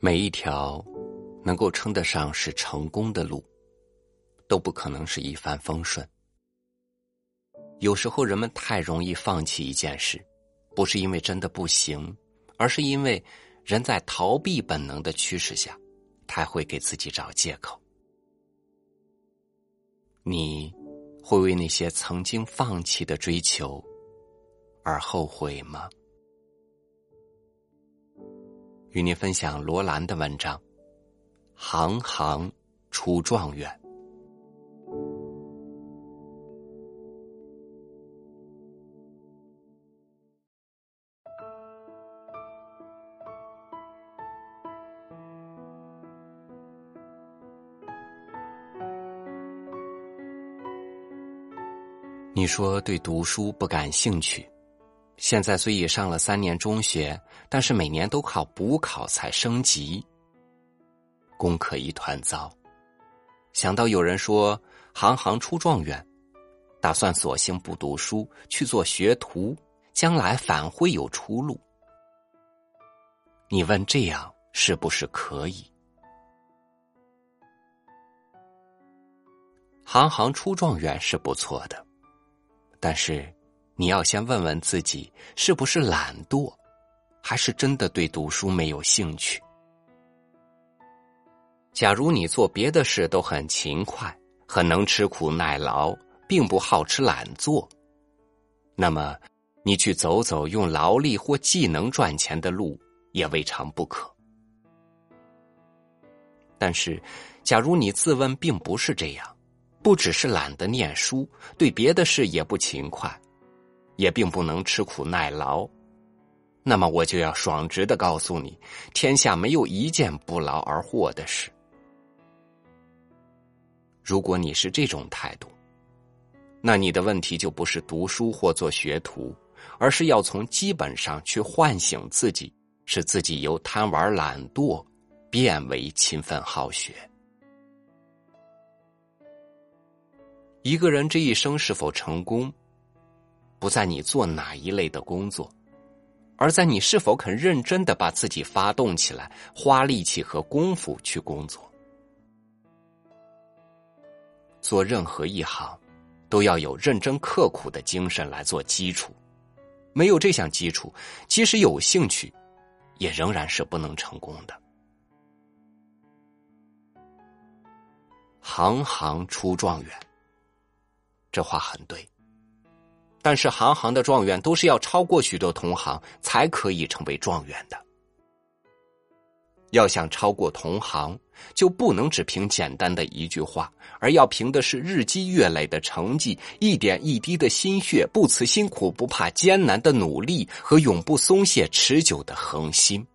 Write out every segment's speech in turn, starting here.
每一条能够称得上是成功的路，都不可能是一帆风顺。有时候人们太容易放弃一件事，不是因为真的不行，而是因为人在逃避本能的驱使下，才会给自己找借口。你会为那些曾经放弃的追求而后悔吗？与您分享罗兰的文章《行行出状元》。你说对读书不感兴趣，现在虽已上了三年中学，但是每年都靠补考才升级，功课一团糟。想到有人说行行出状元，打算索性不读书去做学徒，将来反会有出路。你问这样是不是可以？行行出状元是不错的。但是，你要先问问自己，是不是懒惰，还是真的对读书没有兴趣？假如你做别的事都很勤快，很能吃苦耐劳，并不好吃懒做，那么你去走走用劳力或技能赚钱的路也未尝不可。但是，假如你自问并不是这样。不只是懒得念书，对别的事也不勤快，也并不能吃苦耐劳，那么我就要爽直的告诉你，天下没有一件不劳而获的事。如果你是这种态度，那你的问题就不是读书或做学徒，而是要从基本上去唤醒自己，使自己由贪玩懒惰变为勤奋好学。一个人这一生是否成功，不在你做哪一类的工作，而在你是否肯认真的把自己发动起来，花力气和功夫去工作。做任何一行，都要有认真刻苦的精神来做基础，没有这项基础，即使有兴趣，也仍然是不能成功的。行行出状元。这话很对，但是行行的状元都是要超过许多同行才可以成为状元的。要想超过同行，就不能只凭简单的一句话，而要凭的是日积月累的成绩、一点一滴的心血、不辞辛苦、不怕艰难的努力和永不松懈、持久的恒心。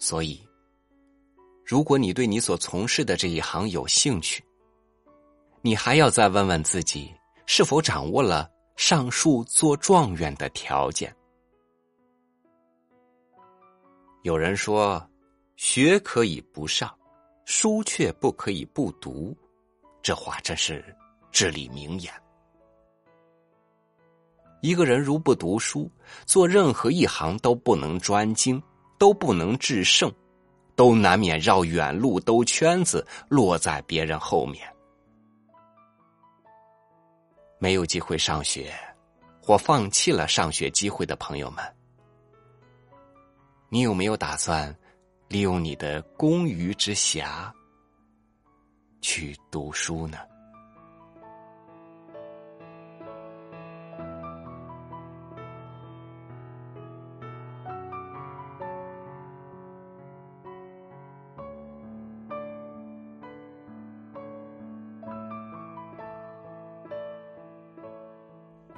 所以，如果你对你所从事的这一行有兴趣，你还要再问问自己，是否掌握了上述做状元的条件？有人说，学可以不上，书却不可以不读。这话真是至理名言。一个人如不读书，做任何一行都不能专精，都不能制胜，都难免绕远路、兜圈子，落在别人后面。没有机会上学，或放弃了上学机会的朋友们，你有没有打算利用你的工余之暇去读书呢？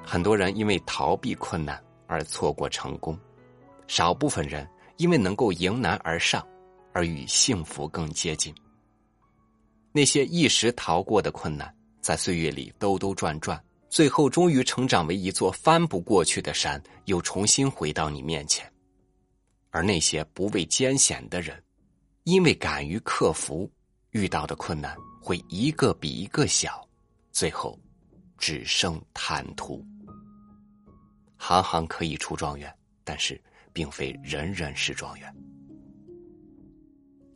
很多人因为逃避困难而错过成功，少部分人因为能够迎难而上而与幸福更接近。那些一时逃过的困难，在岁月里兜兜转转，最后终于成长为一座翻不过去的山，又重新回到你面前。而那些不畏艰险的人，因为敢于克服，遇到的困难会一个比一个小，最后只剩坦途。行行可以出状元，但是并非人人是状元。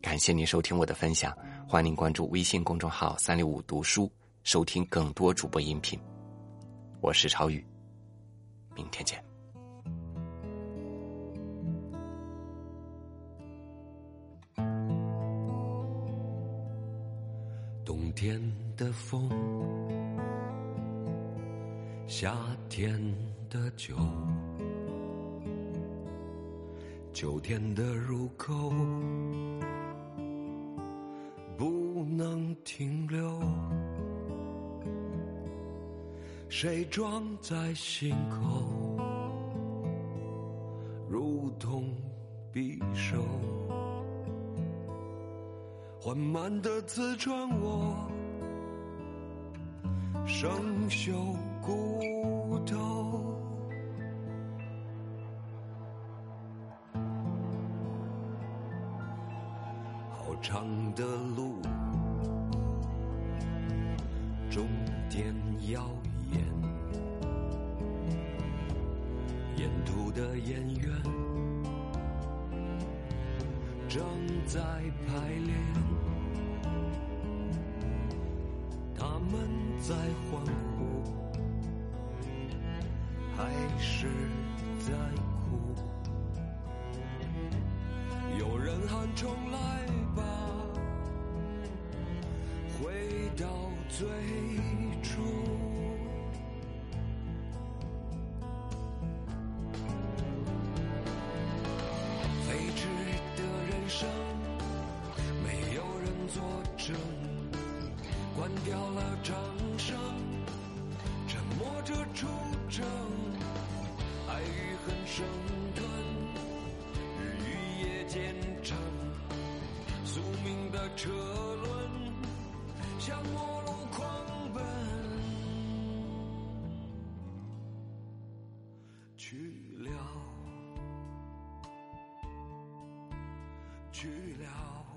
感谢您收听我的分享，欢迎您关注微信公众号“三六五读书”，收听更多主播音频。我是超宇，明天见。冬天的风，夏天的酒，秋天的入口，不能停留。谁装在心口，如同匕首。缓慢的刺穿我生锈骨头，好长的路，终点遥远，沿途的演员正在排练。他们在欢呼，还是在哭？有人喊重来吧，回到最初。飞驰的人生，没有人作证。关掉了掌声，沉默着出征，爱与恨生吞，日与夜兼程，宿命的车轮向末路狂奔，去了，去了。